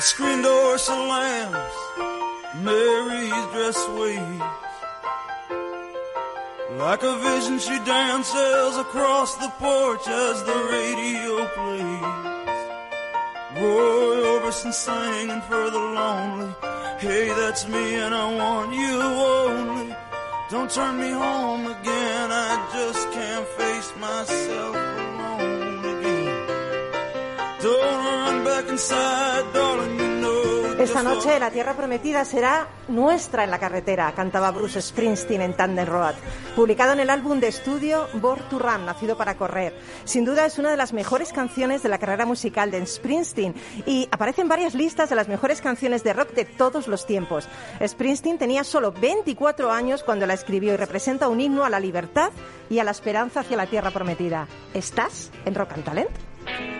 The screen door slams, Mary's dress waves. Like a vision, she dances across the porch as the radio plays. Roy Orbison singing for the lonely. Hey, that's me, and I want you only. Don't turn me home again, I just can't face myself Esta noche la Tierra Prometida será nuestra en la carretera, cantaba Bruce Springsteen en Tandem Road, publicado en el álbum de estudio Born to Run, nacido para correr. Sin duda es una de las mejores canciones de la carrera musical de Springsteen y aparece en varias listas de las mejores canciones de rock de todos los tiempos. Springsteen tenía solo 24 años cuando la escribió y representa un himno a la libertad y a la esperanza hacia la Tierra Prometida. ¿Estás en Rock and Talent?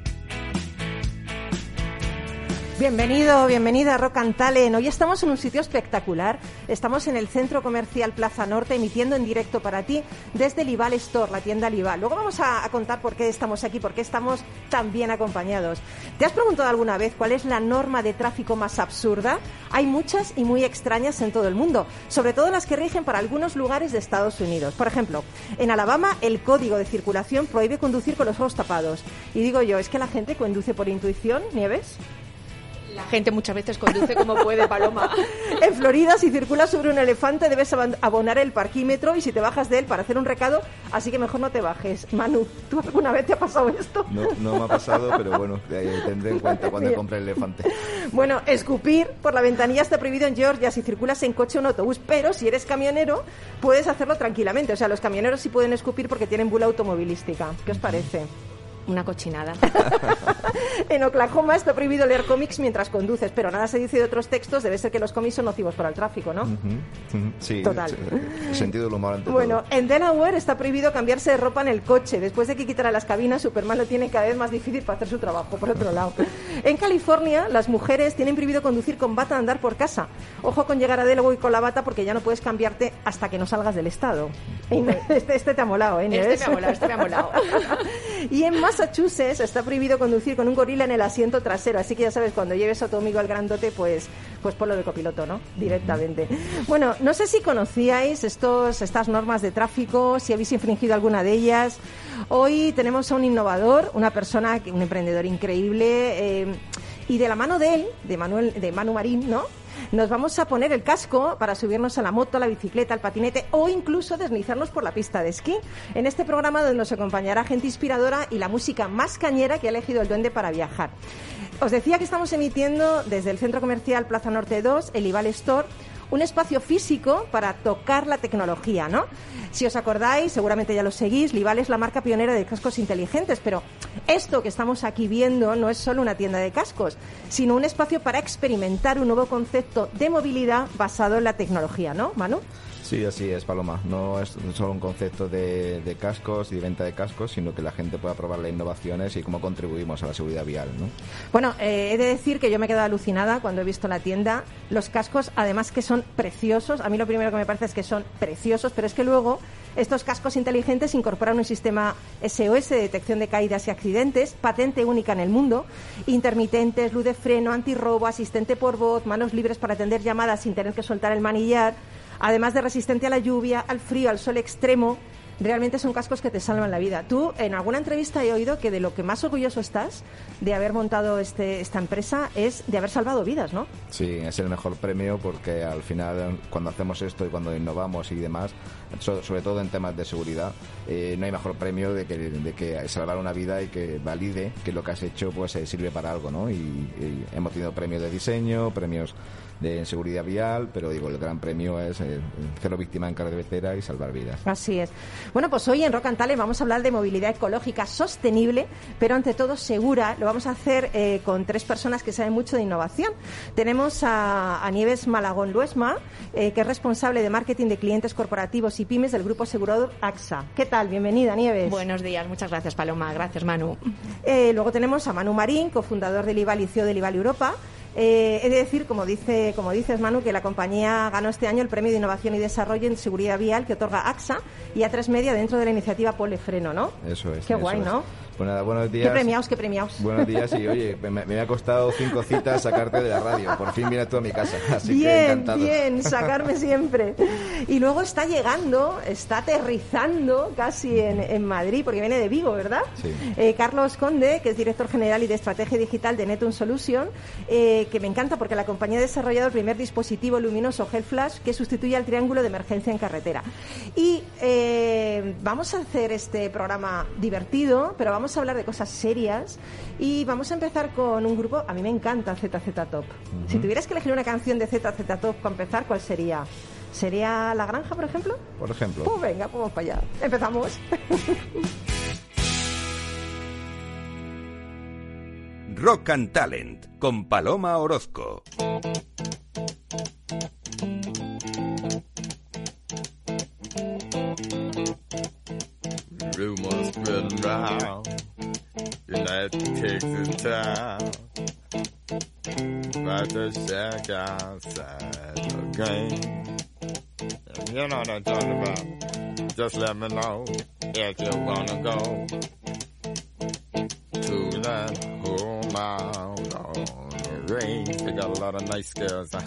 Bienvenido, bienvenida a Rock and Talent. Hoy estamos en un sitio espectacular. Estamos en el Centro Comercial Plaza Norte emitiendo en directo para ti desde Lival Store, la tienda Lival. Luego vamos a, a contar por qué estamos aquí, por qué estamos tan bien acompañados. ¿Te has preguntado alguna vez cuál es la norma de tráfico más absurda? Hay muchas y muy extrañas en todo el mundo, sobre todo las que rigen para algunos lugares de Estados Unidos. Por ejemplo, en Alabama el código de circulación prohíbe conducir con los ojos tapados. Y digo yo, ¿es que la gente conduce por intuición, Nieves? La gente muchas veces conduce como puede, Paloma. En Florida, si circulas sobre un elefante, debes aban- abonar el parquímetro y si te bajas de él para hacer un recado, así que mejor no te bajes. Manu, ¿tú alguna vez te ha pasado esto? No, no me ha pasado, pero bueno, eh, tendré en cuenta cuando compre el elefante. Bueno, escupir por la ventanilla está prohibido en Georgia si circulas en coche o en autobús, pero si eres camionero puedes hacerlo tranquilamente. O sea, los camioneros sí pueden escupir porque tienen bula automovilística. ¿Qué os parece? Una cochinada. En Oklahoma está prohibido leer cómics mientras conduces, pero nada se dice de otros textos. Debe ser que los cómics son nocivos para el tráfico, ¿no? Sí, Total. sí, el sentido del humor ante Bueno, todo. en Delaware está prohibido cambiarse de ropa en el coche. Después de que quitara las cabinas, Superman lo tiene cada vez más difícil para hacer su trabajo, por otro lado. En California, las mujeres tienen prohibido conducir con bata a andar por casa. Ojo con llegar a Delaware con la bata porque ya no puedes cambiarte hasta que no salgas del estado. Este, este te ha molado, ¿eh? Este me ha molado, este me ha molado. Y en Massachusetts está prohibido conducir con un gorila en el asiento trasero, así que ya sabes, cuando lleves a tu amigo al grandote, pues, pues ponlo de copiloto, ¿no? Directamente. Bueno, no sé si conocíais estos, estas normas de tráfico, si habéis infringido alguna de ellas. Hoy tenemos a un innovador, una persona, un emprendedor increíble, eh, y de la mano de él, de Manuel, de Manu Marín, ¿no? Nos vamos a poner el casco para subirnos a la moto, a la bicicleta, al patinete o incluso deslizarnos por la pista de esquí. En este programa donde nos acompañará gente inspiradora y la música más cañera que ha elegido el duende para viajar. Os decía que estamos emitiendo desde el Centro Comercial Plaza Norte 2, el Ival Store, un espacio físico para tocar la tecnología, ¿no? Si os acordáis, seguramente ya lo seguís, Lival es la marca pionera de cascos inteligentes, pero esto que estamos aquí viendo no es solo una tienda de cascos, sino un espacio para experimentar un nuevo concepto de movilidad basado en la tecnología, ¿no, Manu? Sí, así es, Paloma. No es solo un concepto de, cascos y de venta de cascos, sino que la gente pueda probar las innovaciones y cómo contribuimos a la seguridad vial, ¿no? Bueno, eh, he de decir que yo me he quedado alucinada cuando he visto la tienda. Los cascos, además que son preciosos. A mí lo primero que me parece es que son preciosos, pero es que luego estos cascos inteligentes incorporan un sistema SOS de detección de caídas y accidentes, patente única en el mundo, intermitentes, luz de freno, antirrobo, asistente por voz, manos libres para atender llamadas sin tener que soltar el manillar, además de resistente a la lluvia, al frío, al sol extremo. Realmente son cascos que te salvan la vida. Tú, en alguna entrevista he oído que de lo que más orgulloso estás de haber montado este, esta empresa es de haber salvado vidas, ¿no? Sí, es el mejor premio porque al final cuando hacemos esto y cuando innovamos y demás, so- sobre todo en temas de seguridad, eh, no hay mejor premio de que, de que salvar una vida y que valide que lo que has hecho pues eh, sirve para algo, ¿no? Y hemos tenido premios de diseño, premios de seguridad vial, pero digo, el gran premio es eh, cero víctima en carretera y salvar vidas. Así es. Bueno, pues hoy en Rock and vamos a hablar de movilidad ecológica sostenible, pero ante todo segura. Lo vamos a hacer eh, con tres personas que saben mucho de innovación. Tenemos a, a Nieves Malagón Luesma, eh, que es responsable de marketing de clientes corporativos y pymes del grupo asegurador AXA. ¿Qué tal? Bienvenida, Nieves. Buenos días, muchas gracias, Paloma. Gracias, Manu. Eh, luego tenemos a Manu Marín, cofundador del IVAL y CEO del IVAL Europa. Eh, he de decir, como, dice, como dices, Manu, que la compañía ganó este año el Premio de Innovación y Desarrollo en Seguridad Vial que otorga AXA y A3 Media dentro de la iniciativa Polefreno, ¿no? Eso es. Qué guay, es. ¿no? Pues nada, buenos días. Qué premiados, qué premiados. Buenos días y oye, me, me ha costado cinco citas sacarte de la radio. Por fin vienes tú a mi casa. Así que bien, encantado. bien, sacarme siempre. Y luego está llegando, está aterrizando casi en, en Madrid, porque viene de Vigo, ¿verdad? Sí. Eh, Carlos Conde, que es director general y de estrategia digital de Netum Solution, eh, que me encanta porque la compañía ha desarrollado el primer dispositivo luminoso Health Flash que sustituye al triángulo de emergencia en carretera. Y eh, vamos a hacer este programa divertido, pero vamos a hablar de cosas serias y vamos a empezar con un grupo, a mí me encanta ZZ Top. Si tuvieras que elegir una canción de ZZ Top para empezar, ¿cuál sería? ¿Sería La Granja, por ejemplo? Por ejemplo. Pues venga, pues vamos para allá. Empezamos. Rock and Talent con Paloma Orozco. Rumors spreading round. United takes its time. About to shack outside the game. And you know what I'm talking about. Just let me know if you wanna go to that home out on the range. They got a lot of nice girls. Huh?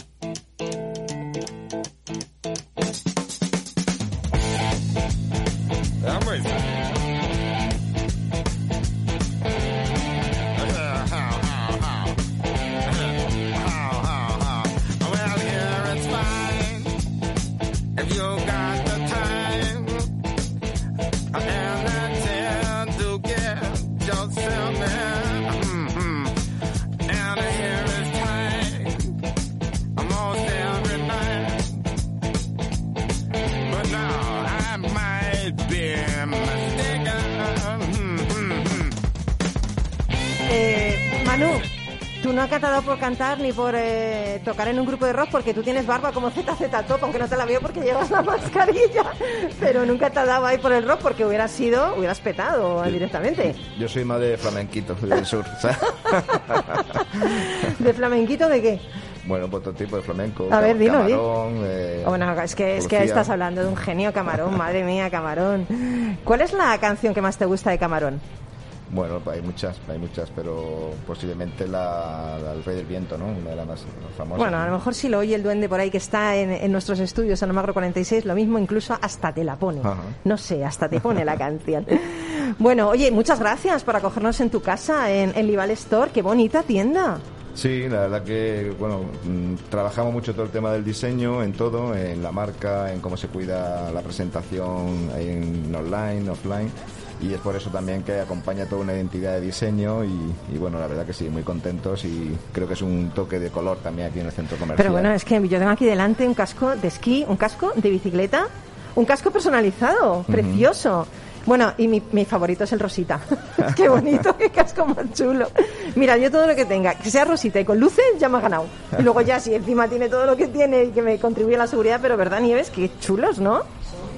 No te has dado por cantar ni por eh, tocar en un grupo de rock porque tú tienes barba como ZZ Top, aunque no te la veo porque llevas la mascarilla. Pero nunca te has dado ahí por el rock porque hubieras sido, hubieras petado directamente. Yo soy más de flamenquito del sur. ¿sabes? ¿De flamenquito de qué? bueno, pues todo tipo de flamenco. A ver, dilo, camarón, eh, Oh, Bueno, es que, es que estás hablando de un genio Camarón, madre mía, Camarón. ¿Cuál es la canción que más te gusta de Camarón? Bueno, hay muchas, hay muchas, pero posiblemente la, la El Rey del Viento, ¿no? Una de las más famosas. Bueno, a lo mejor si lo oye el duende por ahí que está en, en nuestros estudios en Almagro 46, lo mismo incluso hasta te la pone. Ajá. No sé, hasta te pone la canción. Bueno, oye, muchas gracias por acogernos en tu casa, en, en Lival Store. Qué bonita tienda. Sí, la verdad que, bueno, mm, trabajamos mucho todo el tema del diseño, en todo, en la marca, en cómo se cuida la presentación en online, offline, y es por eso también que acompaña toda una identidad de diseño y, y bueno, la verdad que sí, muy contentos y creo que es un toque de color también aquí en el centro comercial. Pero bueno, es que yo tengo aquí delante un casco de esquí, un casco de bicicleta, un casco personalizado, precioso. Bueno, y mi, mi favorito es el rosita. qué bonito, qué casco más chulo. Mira, yo todo lo que tenga, que sea rosita y con luces, ya me ha ganado. Y luego ya, si encima tiene todo lo que tiene y que me contribuye a la seguridad, pero verdad, Nieves, qué chulos, ¿no?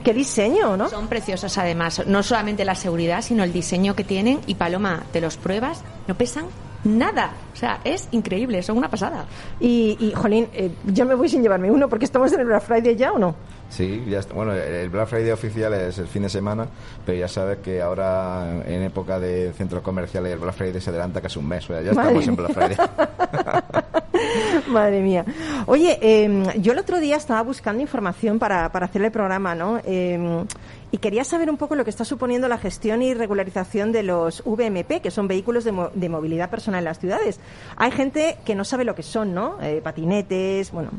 Qué diseño, ¿no? Son preciosos además, no solamente la seguridad, sino el diseño que tienen. Y Paloma, te los pruebas, no pesan nada. O sea, es increíble, son una pasada. Y, y Jolín, eh, yo me voy sin llevarme uno porque estamos en el Black Friday ya, ¿o no? Sí, ya está. Bueno, el Black Friday oficial es el fin de semana, pero ya sabes que ahora en época de centros comerciales el Black Friday se adelanta casi un mes, o sea, ya Madre estamos en Black Friday. Madre mía. Oye, eh, yo el otro día estaba buscando información para, para hacer el programa, ¿no? Eh, y quería saber un poco lo que está suponiendo la gestión y regularización de los VMP, que son vehículos de, de movilidad personal en las ciudades. Hay gente que no sabe lo que son, ¿no? Eh, patinetes, bueno.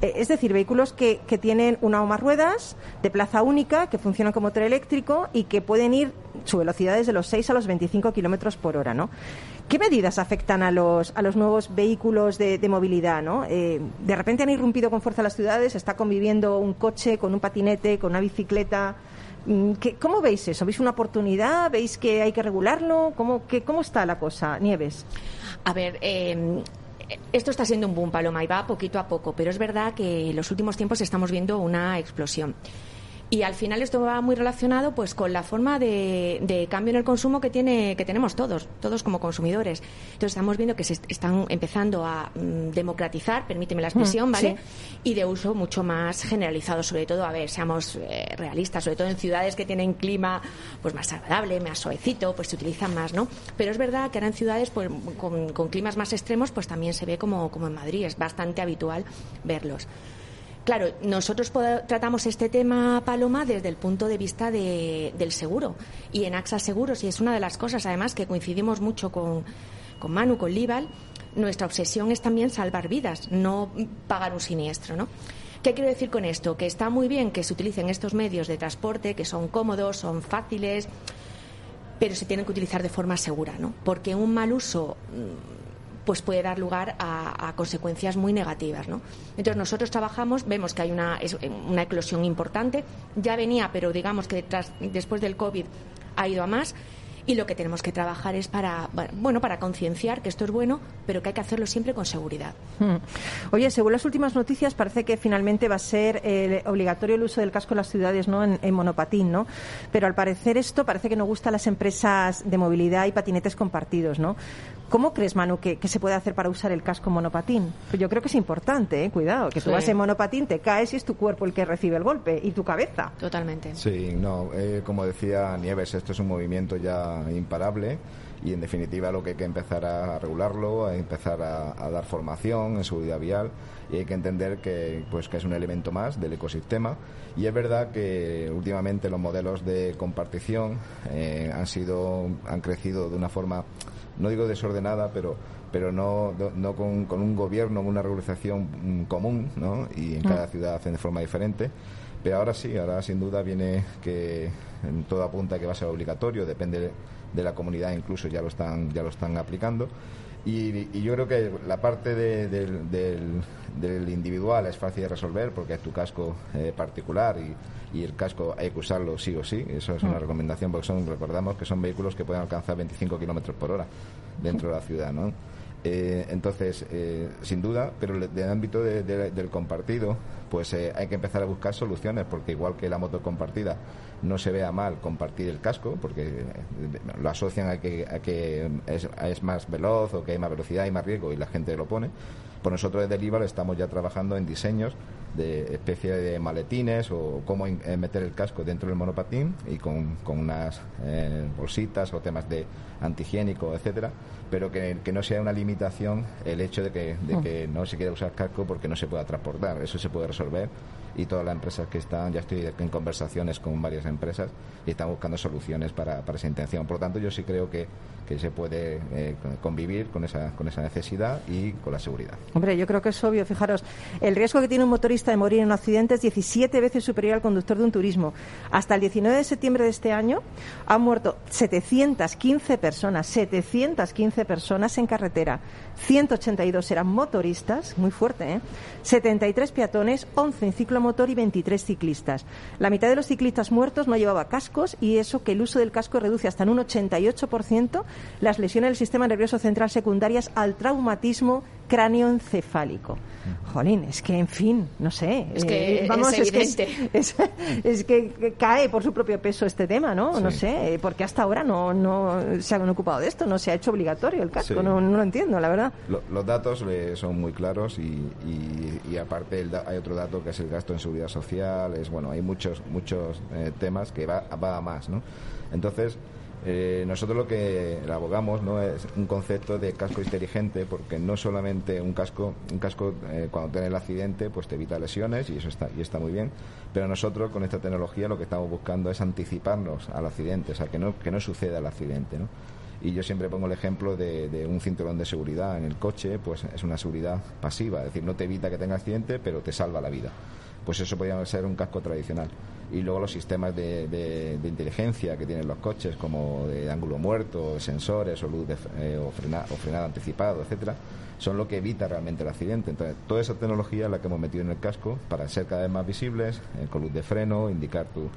Eh, es decir, vehículos que, que tienen una o más ruedas, de plaza única, que funcionan como motor eléctrico y que pueden ir, su velocidad es de los 6 a los 25 kilómetros por hora, ¿no? ¿Qué medidas afectan a los, a los nuevos vehículos de, de movilidad? ¿no? Eh, de repente han irrumpido con fuerza las ciudades, está conviviendo un coche con un patinete, con una bicicleta. Mm, ¿qué- ¿Cómo veis eso? ¿Veis una oportunidad? ¿Veis que hay que regularlo? ¿Cómo, que, cómo está la cosa, Nieves? A ver, eh, esto está siendo un boom, Paloma, y va poquito a poco, pero es verdad que en los últimos tiempos estamos viendo una explosión. Y al final esto va muy relacionado pues con la forma de, de cambio en el consumo que tiene que tenemos todos, todos como consumidores. Entonces estamos viendo que se est- están empezando a mm, democratizar, permíteme la expresión, Mm, ¿vale? sí. Y de uso mucho más generalizado, sobre todo, a ver, seamos eh, realistas, sobre todo en ciudades que tienen clima pues más agradable, más suavecito, pues se utilizan más, ¿no? Pero es verdad que ahora en ciudades pues, con, con climas más extremos pues también se ve como, como en Madrid, es bastante habitual verlos. Claro, nosotros tratamos este tema, Paloma, desde el punto de vista de- del seguro. Y en AXA Seguros, y es una de las cosas, además, que coincidimos mucho con, con Manu, con Lival, nuestra obsesión es también salvar vidas, no pagar un siniestro, ¿no? ¿Qué quiero decir con esto? Que está muy bien que se utilicen estos medios de transporte, que son cómodos, son fáciles, pero se tienen que utilizar de forma segura, ¿no? Porque un mal uso pues puede dar lugar a, consecuencias muy negativas, ¿no? Entonces nosotros trabajamos, vemos que hay una, es una eclosión importante, ya venía, pero digamos que tras- después del COVID ha ido a más. Y lo que tenemos que trabajar es para, bueno, para concienciar que esto es bueno, pero que hay que hacerlo siempre con seguridad. Hmm. Oye, según las últimas noticias, parece que finalmente va a ser eh, obligatorio el uso del casco en las ciudades, ¿no? En, en monopatín, ¿no? Pero al parecer esto parece que no gusta a las empresas de movilidad y patinetes compartidos, ¿no? ¿Cómo crees, Manu, que, que se puede hacer para usar el casco monopatín? Pues yo creo que es importante, ¿eh? Cuidado, que tú Sí. vas en monopatín, te caes y es tu cuerpo el que recibe el golpe y tu cabeza. Totalmente. Sí, no, eh, como decía Nieves, esto es un movimiento ya imparable y en definitiva lo que hay que empezar a regularlo, a empezar a, a dar formación en seguridad vial y hay que entender que pues que es un elemento más del ecosistema y es verdad que últimamente los modelos de compartición eh, han sido han crecido de una forma no digo desordenada pero pero no, no- con, con un gobierno, una regularización mm, común, ¿no? Y en cada ciudad hacen de forma diferente. Pero ahora sí, ahora sin duda viene que en todo apunta que va a ser obligatorio, depende de la comunidad, incluso ya lo están, ya lo están aplicando. Y, y yo creo que la parte de- del, del- del individual es fácil de resolver porque es tu casco eh, particular y, y el casco hay que usarlo sí o sí. Eso es una recomendación porque son, recordamos que son vehículos que pueden alcanzar 25 kilómetros por hora dentro de la ciudad, ¿no? Eh, entonces, eh, sin duda, pero del ámbito de- del compartido, pues eh, hay que empezar a buscar soluciones, porque igual que la moto compartida no se vea mal compartir el casco, porque eh, lo asocian a que, a que es, es más veloz o que hay más velocidad y más riesgo y la gente lo pone. Pues nosotros desde Líbal estamos ya trabajando en diseños de especie de maletines o cómo eh, meter el casco dentro del monopatín y con, con unas eh, bolsitas o temas de antihigiénico, etcétera, pero que, que no sea una limitación el hecho de que, de que no se quiera usar casco porque no se pueda transportar. Eso se puede resolver y todas las empresas que están, ya estoy en conversaciones con varias empresas y están buscando soluciones para, para esa intención. Por lo tanto, yo sí creo que, que se puede eh, convivir con esa, con esa necesidad y con la seguridad. Hombre, yo creo que es obvio. Fijaros, el riesgo que tiene un motorista de morir en un accidente es 17 veces superior al conductor de un turismo. Hasta el 19 de septiembre de este año han muerto 715 personas, 715 personas en carretera. 182 eran motoristas, muy fuerte, ¿eh? 73 peatones, 11 en ciclomotor y 23 ciclistas. La mitad de los ciclistas muertos no llevaba cascos y eso que el uso del casco reduce hasta en un 88% las lesiones del sistema nervioso central secundarias al traumatismo cráneoencefálico. Jolín, es que, en fin, no sé. Es que es es, que es- evidente. es, es que cae por su propio peso este tema, ¿no? No sé, eh, porque hasta ahora no, no se han ocupado de esto, no se ha hecho obligatorio el casco, Sí. no, no lo entiendo, la verdad. Lo- los datos eh, son muy claros y, y- y aparte el da- hay otro dato que es el gasto en seguridad social, es bueno, hay muchos muchos eh, temas que va, va a más, ¿no? Entonces eh, nosotros lo que abogamos no es un concepto de casco inteligente porque no solamente un casco un casco eh, cuando tiene el accidente pues te evita lesiones y eso está y está muy bien pero nosotros con esta tecnología lo que estamos buscando es anticiparnos al accidente o sea que no que no suceda el accidente ¿no? Y yo siempre pongo el ejemplo de, de un cinturón de seguridad en el coche, pues es una seguridad pasiva, es decir, no te evita que tenga accidente, pero te salva la vida. Pues eso podría ser un casco tradicional. Y luego los sistemas de, de- inteligencia que tienen los coches, como de ángulo muerto, sensores o luz de, eh, o, frena- o frenado anticipado, etcétera, son lo que evita realmente el accidente. Entonces, toda esa tecnología es la que hemos metido en el casco para ser cada vez más visibles, eh, con luz de freno, indicar tu,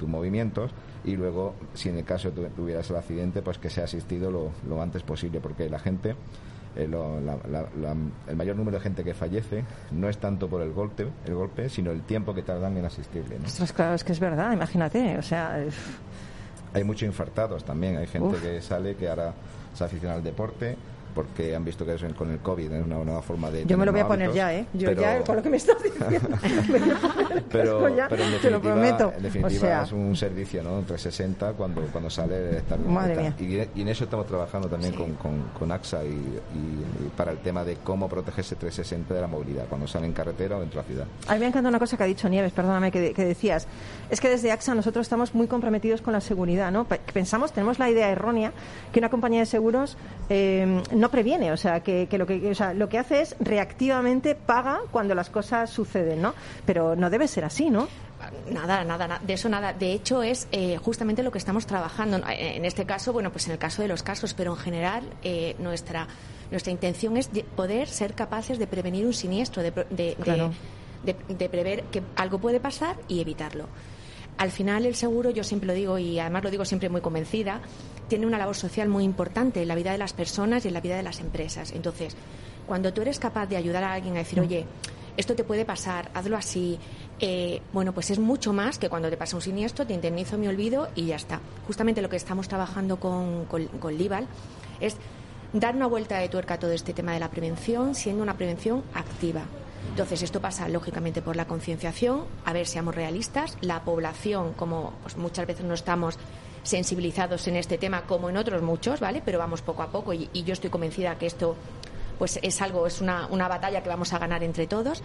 tus movimientos y luego, si en el caso tu- tuvieras el accidente, pues que sea asistido lo, lo antes posible, porque la gente, eh, lo- la- la- la- el mayor número de gente que fallece no es tanto por el golpe, el golpe sino el tiempo que tardan en asistirle. claro, es que es verdad, imagínate, o sea, es- Hay muchos infartados también, hay gente Uf. que sale que ahora se aficiona al deporte porque han visto que es con el COVID es una nueva forma de... yo me lo voy a poner hábitos, ya, ¿eh? Yo pero- ya, con lo que me estás diciendo, pero, pero en te lo definitiva, prometo. en definitiva o sea, es un servicio ¿no? 360 cuando, cuando sale estar, Madre mía. y, y en eso estamos trabajando también con, con, con AXA y, y- y para el tema de cómo protegerse 360 de la movilidad cuando sale en carretera o dentro de la ciudad. A mí me encanta una cosa que ha dicho Nieves, perdóname, que, que decías. Es que desde AXA nosotros estamos muy comprometidos con la seguridad, ¿no? Pe- Pensamos, tenemos la idea errónea que una compañía de seguros eh, no previene, o sea, que, que lo que o sea, lo que hace es reactivamente paga cuando las cosas suceden, ¿no? Pero no debe ser así, ¿no? Nada, nada, nada, de eso nada. De hecho, es eh, justamente lo que estamos trabajando. Eh, En este caso, bueno, pues en el caso de los casos, pero en general, eh, nuestra, nuestra intención es de- poder ser capaces de prevenir un siniestro, de, pro- de, Claro. de, de- de prever que algo puede pasar y evitarlo. Al final, el seguro, yo siempre lo digo y además lo digo siempre muy convencida, tiene una labor social muy importante en la vida de las personas y en la vida de las empresas. Entonces, cuando tú eres capaz de ayudar a alguien a decir, oye, esto te puede pasar, hazlo así, eh, bueno, pues es mucho más que cuando te pasa un siniestro, te indemnizo, me olvido y ya está. Justamente lo que estamos trabajando con, con, Lival es dar una vuelta de tuerca a todo este tema de la prevención, siendo una prevención activa. Entonces, esto pasa lógicamente por la concienciación. A ver, seamos realistas. La población, como pues, muchas veces no estamos sensibilizados en este tema, como en otros muchos, ¿vale? Pero vamos poco a poco y, yo estoy convencida que esto pues es algo, es una, una batalla que vamos a ganar entre todos.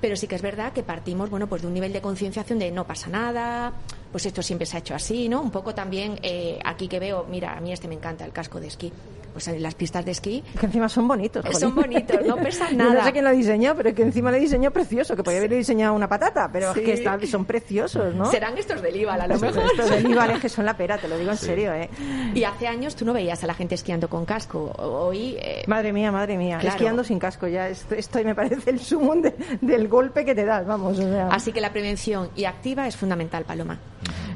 Pero sí que es verdad que partimos, bueno, pues de un nivel de concienciación de no pasa nada, pues esto siempre se ha hecho así, ¿no? Un poco también eh, aquí que veo, mira, a mí este me encanta, el casco de esquí. Pues en las pistas de esquí Que encima son bonitos. Jolín. son bonitos, no pesan Yo no nada. sé quién lo diseñó, pero que encima le diseñó precioso, que podía haber diseñado una patata, pero Sí. es que está- son preciosos, ¿no? serán estos del IVA, a lo mejor. Estos del Ibal, que son la pera, te lo digo en serio, ¿eh? Y hace años tú no veías a la gente esquiando con casco. Hoy eh, Madre mía, madre mía. Claro. Esquiando sin casco, ya esto, esto me parece el sumum de- del golpe que te das, vamos. o sea. Así que la prevención y activa es fundamental, Paloma.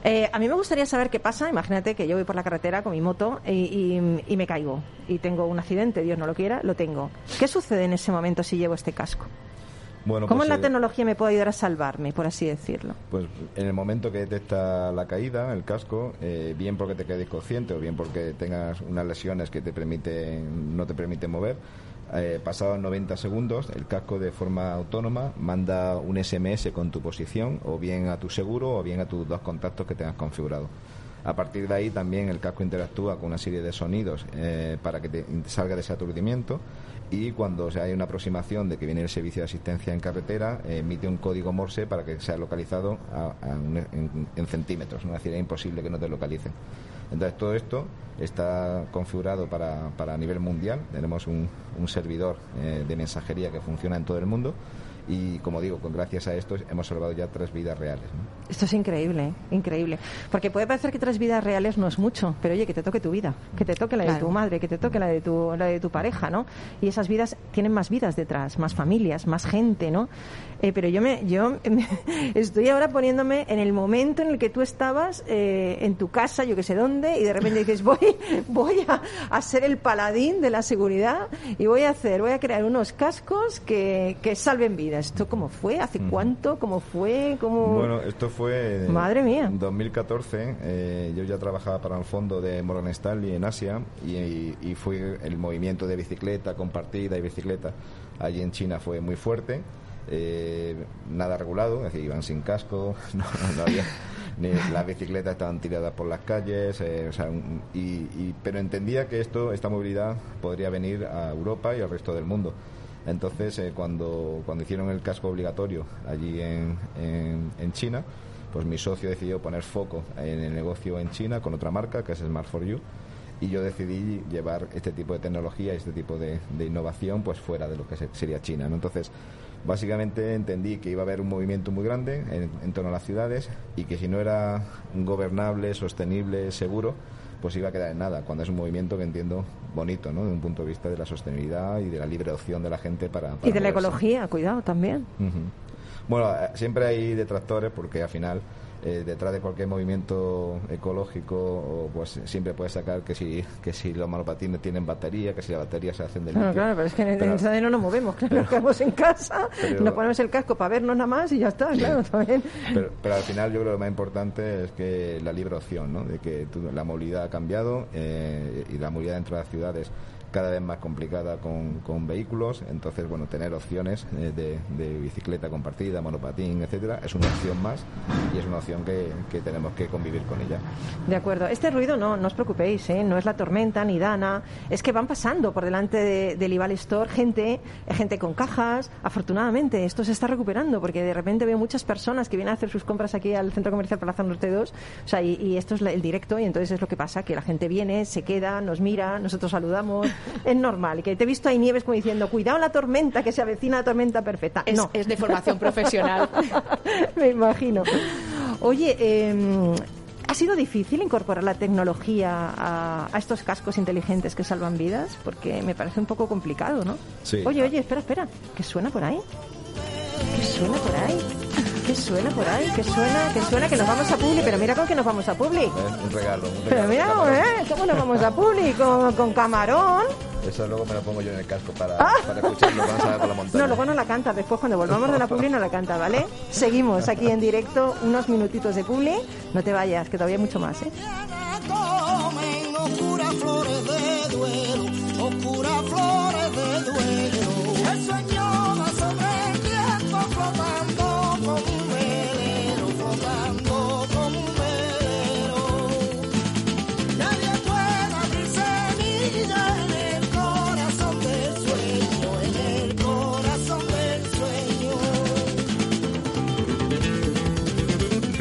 Eh, a mí me gustaría saber qué pasa. Imagínate que yo voy por la carretera con mi moto y, y- y me caigo y tengo un accidente, Dios no lo quiera, lo tengo. ¿Qué sucede en ese momento si llevo este casco? Bueno, ¿Cómo pues, la eh, tecnología me puede ayudar a salvarme, por así decirlo? Pues en el momento que detecta la caída, el casco, eh, bien porque te quedes consciente o bien porque tengas unas lesiones que te permiten, no te permiten mover, eh, pasados 90 segundos, el casco de forma autónoma manda un SMS con tu posición, o bien a tu seguro o bien a tus dos contactos que tengas configurado. A partir de ahí también el casco interactúa con una serie de sonidos eh, para que te salga de ese aturdimiento y cuando o hay una aproximación de que viene el servicio de asistencia en carretera emite un código Morse para que sea localizado en, en centímetros, ¿no? es decir, es imposible que no te localicen. Entonces todo esto está configurado para, para nivel mundial, tenemos un, un servidor eh, de mensajería que funciona en todo el mundo y como digo, con gracias a esto hemos salvado ya tres vidas reales. Esto es increíble, ¿eh? increíble. Porque puede parecer que tres vidas reales no es mucho, pero oye, que te toque tu vida, que te toque la de tu madre, que te toque la de tu, la de tu pareja, ¿no? Y esas vidas tienen más vidas detrás, más familias, más gente, ¿no? Eh, pero yo me, yo estoy ahora poniéndome en el momento en el que tú estabas eh, en tu casa, yo que sé dónde, y de repente dices, voy, voy a, a ser el paladín de la seguridad y voy a hacer, voy a crear unos cascos que, que salven vidas. ¿Esto cómo fue? ¿Hace cuánto? ¿Cómo fue? ¿Cómo... Bueno, esto fue Madre mía. en 2014. eh, yo ya trabajaba para el fondo de Morgan Stanley en Asia y, y fue el movimiento de bicicleta compartida y bicicleta allí en China fue muy fuerte. eh, nada regulado, es decir, iban sin casco, no, no había ni las bicicletas estaban tiradas por las calles, eh, o sea, un- y, y- pero entendía que esto, esta movilidad podría venir a Europa y al resto del mundo. Entonces, eh, cuando, cuando hicieron el casco obligatorio allí en, en, en China, pues mi socio decidió poner foco en el negocio en China con otra marca, que es Smart for You, y yo decidí llevar este tipo de tecnología, este tipo de, de innovación, pues fuera de lo que se- sería China. ¿no? Entonces, básicamente entendí que iba a haber un movimiento muy grande en, en torno a las ciudades y que si no era gobernable, sostenible, seguro, pues iba a quedar en nada, cuando es un movimiento que entiendo bonito, ¿no? De un punto de vista de la sostenibilidad y de la libre opción de la gente para... para Y de la ecología, cuidado también. Bueno, eh, siempre hay detractores porque al final eh, detrás de cualquier movimiento ecológico pues siempre puedes sacar que si que si los monopatines tienen batería que si las baterías se hacen de litio Claro, claro, pero es que en el Instagram no nos movemos, claro, nos quedamos en casa, pero- nos ponemos el casco para vernos nada más y ya está, claro, también. Pero, pero al final yo creo que lo más importante es que la libre opción, ¿no? De que tú- la movilidad ha cambiado eh, y la movilidad dentro de las ciudades cada vez más complicada con, con vehículos, entonces bueno, tener opciones eh, de, de bicicleta compartida, monopatín, etcétera, es una opción más y es una opción que, que tenemos que convivir con ella. De acuerdo. Este ruido no, no os preocupéis, ¿eh? no es la tormenta ni Dana. Es que van pasando por delante de- del Ival Store gente, gente con cajas. Afortunadamente, esto se está recuperando porque de repente veo muchas personas que vienen a hacer sus compras aquí al Centro Comercial Plaza Norte 2. O sea, y, y esto es el directo y entonces es lo que pasa, que la gente viene, se queda, nos mira, nosotros saludamos. Es normal. Y que te he visto ahí Nieves como diciendo, cuidado la tormenta, que se avecina la tormenta perfecta. Es, no. es de formación profesional. Me imagino. Oye, eh, ¿ha sido difícil incorporar la tecnología a, a estos cascos inteligentes que salvan vidas? Porque me parece un poco complicado, ¿no? Sí. Oye, oye, espera, espera. ¿Qué suena por ahí? ¿Qué suena por ahí? ¿Qué suena por ahí? ¿Qué suena? ¿Qué suena? Que nos vamos a Publi. Pero mira con que nos vamos a Publi. ¿eh? Un regalo. Un Pero regalo. mira, Camarón. ¿eh? ¿Cómo nos vamos a Publi? Con, con camarón. Eso luego me lo pongo yo en el casco para, para escucharlo cuando salga por la montaña. Ah. No, luego no la canta. Después, cuando volvamos de la Publi, no la canta, ¿vale? Seguimos aquí en directo, unos minutitos de Publi. No te vayas, que todavía hay mucho más, ¿eh? comen oscuras flores de duelo, oscuras flores de duelo. El sueño va sobre el tiempo flotando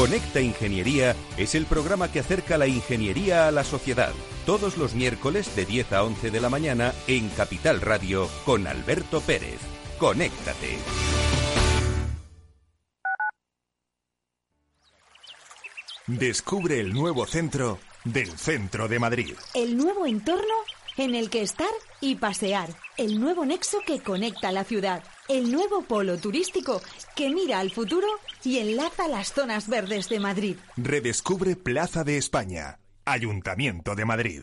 Conecta Ingeniería es el programa que acerca la ingeniería a la sociedad. Todos los miércoles de 10 a 11 de la mañana en Capital Radio con Alberto Pérez. Conéctate. Descubre el nuevo centro del centro de Madrid. El nuevo entorno en el que estar y pasear. El nuevo nexo que conecta la ciudad. El nuevo polo turístico que mira al futuro y enlaza las zonas verdes de Madrid. Redescubre Plaza de España. Ayuntamiento de Madrid.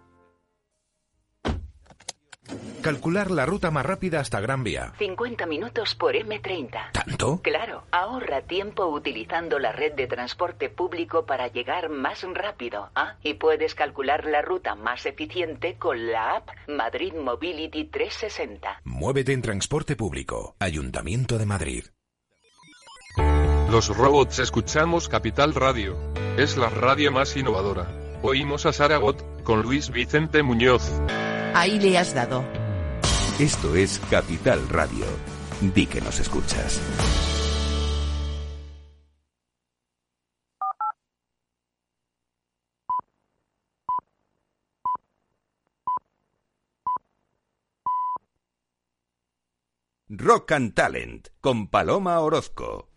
Calcular la ruta más rápida hasta Gran Vía. 50 minutos por M30. ¿Tanto? Claro, ahorra tiempo utilizando la red de transporte público para llegar más rápido. ¿ah? Y puedes calcular la ruta más eficiente con la app Madrid Mobility 360. Muévete en transporte público. Ayuntamiento de Madrid. Los robots escuchamos Capital Radio. Es la radio más innovadora. Oímos a Saragot con Luis Vicente Muñoz. Ahí le has dado. Esto es Capital Radio. Di que nos escuchas. Rock and Talent con Paloma Orozco.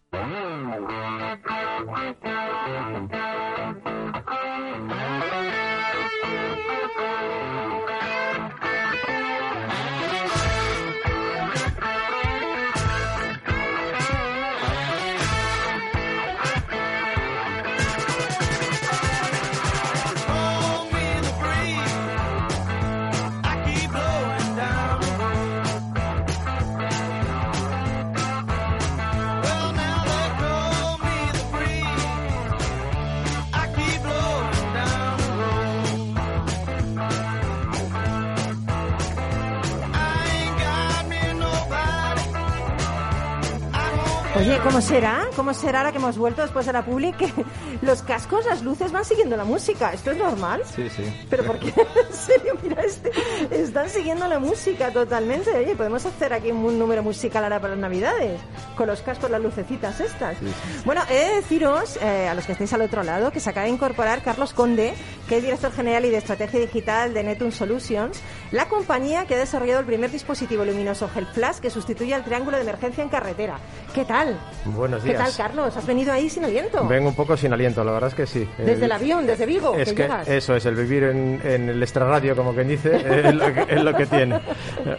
Oye, ¿cómo será? ¿Cómo será ahora que hemos vuelto después de la publi que los cascos, las luces van siguiendo la música? ¿Esto es normal? Sí, sí. Pero porque, en serio, mira, este, están siguiendo la música totalmente. Oye, podemos hacer aquí un número musical ahora para las navidades, con los cascos, las lucecitas estas. Bueno, he de deciros, eh, a los que estáis al otro lado, que se acaba de incorporar Carlos Conde, que es director general y de estrategia digital de Netun Solutions, la compañía que ha desarrollado el primer dispositivo luminoso Health Flash que sustituye al triángulo de emergencia en carretera. ¿Qué tal? Buenos ¿Qué días. tal, Carlos? ¿Has venido ahí sin aliento? Vengo un poco sin aliento, la verdad es que sí. Desde el avión, desde Vigo, Es que que llegas. eso es, el vivir en, en el extrarradio, como quien dice, es lo, que, es lo que tiene.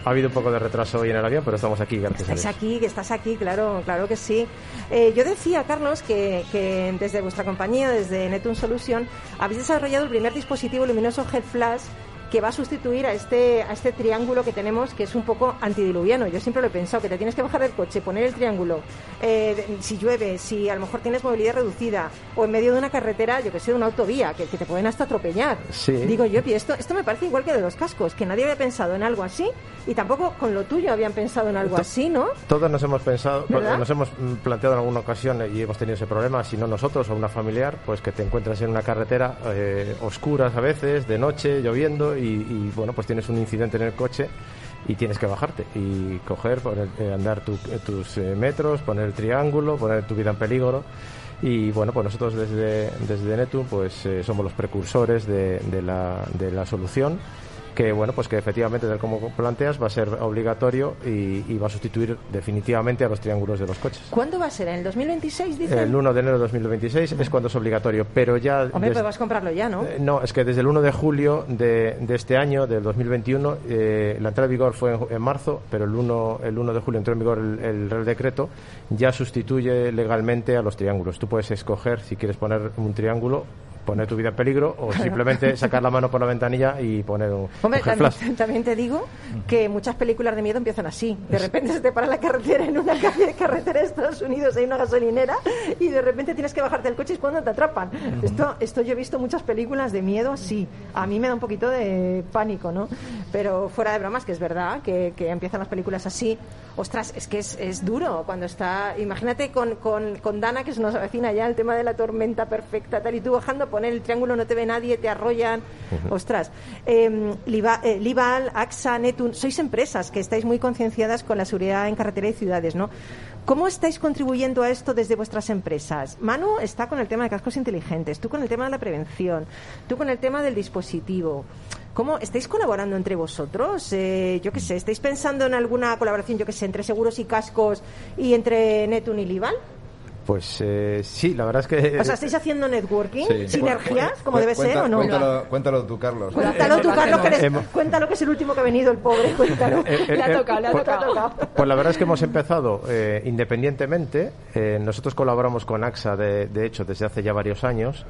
Ha habido un poco de retraso hoy en el avión, pero estamos aquí, gracias a Estáis Dios. aquí, que estás aquí, claro, claro que sí. Eh, yo decía, Carlos, que, que desde vuestra compañía, desde Netun Solution, habéis desarrollado el primer dispositivo luminoso Head Flash que va a sustituir a este, a este triángulo que tenemos, que es un poco antidiluviano. Yo siempre lo he pensado, que te tienes que bajar del coche, poner el triángulo, eh, si llueve, si a lo mejor tienes movilidad reducida, o en medio de una carretera, yo que sé, de una autovía, que, que te pueden hasta atropellar. Sí. Digo yo, y esto, esto me parece igual que de los cascos, que nadie había pensado en algo así, y tampoco con lo tuyo habían pensado en algo así, ¿no? Todos nos hemos pensado, ¿Verdad? nos hemos mm, planteado en alguna ocasión eh, y hemos tenido ese problema, si no nosotros o una familiar, pues que te encuentras en una carretera eh, oscuras a veces, de noche, lloviendo y, y, bueno, pues tienes un incidente en el coche y tienes que bajarte y coger, poner, eh, andar tu- eh, tus eh, metros, poner el triángulo, poner tu vida en peligro. Y bueno, pues nosotros desde, desde Netu pues somos los precursores de la solución que bueno pues que efectivamente tal como planteas va a ser obligatorio y, y va a sustituir definitivamente a los triángulos de los coches. ¿Cuándo va a ser? ¿En el 2026, dicen? El 1 de enero de 2026 es cuando es obligatorio, pero ya Hombre, pues vas a comprarlo ya, ¿no? eh, no, es que desde el 1 de julio de, de este año, del 2021, eh, la entrada en vigor fue en, en marzo, pero el 1, el 1 de julio entró en vigor el, el Real Decreto, ya sustituye legalmente a los triángulos. Tú puedes escoger si quieres poner un triángulo, poner tu vida en peligro o simplemente sacar la mano por la ventanilla y poner un, Hombre, un también te digo que muchas películas de miedo empiezan así. De repente se te para la carretera en una calle de carretera de Estados Unidos, hay una gasolinera y de repente tienes que bajarte del coche y es cuando te atrapan. Esto, esto yo he visto muchas películas de miedo así. A mí me da un poquito de pánico, ¿no? Pero fuera de bromas, que es verdad que, que empiezan las películas así. Ostras, es que es, es duro cuando está... Imagínate con, con, con Dana, que se nos avecina ya el tema de la tormenta perfecta, tal, y tú bajando, poner el triángulo, no te ve nadie, te arrollan. Ostras. Eh, Liva- eh, Lival, AXA, Netun, sois empresas que estáis muy concienciadas con la seguridad en carretera y ciudades, ¿no? ¿Cómo estáis contribuyendo a esto desde vuestras empresas? Manu está con el tema de cascos inteligentes, tú con el tema de la prevención, tú con el tema del dispositivo. ¿Cómo estáis colaborando entre vosotros? Eh, yo qué sé, ¿estáis pensando en alguna colaboración, yo qué sé, entre seguros y cascos y entre Netun y Lival? Pues eh, sí, la verdad es que... O sea, ¿estáis haciendo networking? Sí. ¿Sinergias? Como debe ser o no? Cuéntalo, cuéntalo tú, Carlos. Cuéntalo tú, Carlos, que eres- cuéntalo que es el último que ha venido el pobre, cuéntalo. Eh, eh, le ha eh, tocado, le ha pues- tocado. Pues la verdad es que hemos empezado eh, independientemente. Eh, nosotros colaboramos con AXA, de, de hecho, desde hace ya varios años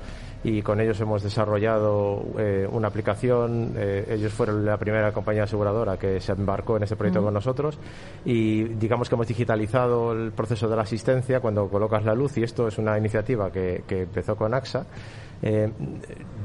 y con ellos hemos desarrollado eh, una aplicación. eh, ellos fueron la primera compañía aseguradora que se embarcó en este proyecto con nosotros y digamos que hemos digitalizado el proceso de la asistencia cuando colocas la luz y esto es una iniciativa que, que empezó con AXA. Eh,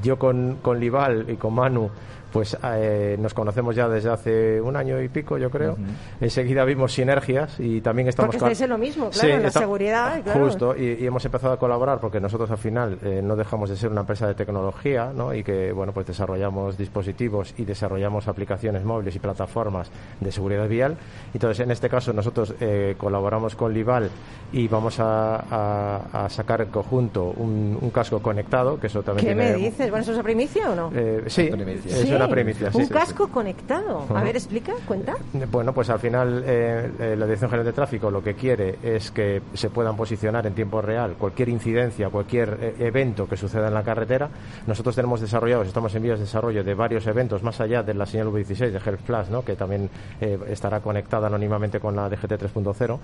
yo con, con Lival y con Manu pues eh, nos conocemos ya desde hace un año y pico, yo creo. Enseguida vimos sinergias y también estamos... Porque con- estáis en lo mismo, claro, Sí, en la está- seguridad, claro. Justo, y, y hemos empezado a colaborar porque nosotros al final eh, no dejamos de ser una empresa de tecnología, ¿no? Y que, bueno, pues desarrollamos dispositivos y desarrollamos aplicaciones móviles y plataformas de seguridad vial. Entonces, en este caso, nosotros eh, colaboramos con Lival y vamos a, a- a sacar en conjunto un, un casco conectado que eso también ¿Qué tiene... me dices? Bueno, ¿eso es a primicia o no? Eh, sí, Primicia. es una primicia. Un sí. casco conectado. A ver, explica, cuenta. Bueno, pues al final eh, eh, la Dirección General de Tráfico lo que quiere es que se puedan posicionar en tiempo real cualquier incidencia, cualquier eh, evento que suceda en la carretera. Nosotros tenemos desarrollados, estamos en vías de desarrollo de varios eventos más allá de la señal V16 de Health Plus, ¿no? que también eh, estará conectada anónimamente con la DGT 3.0.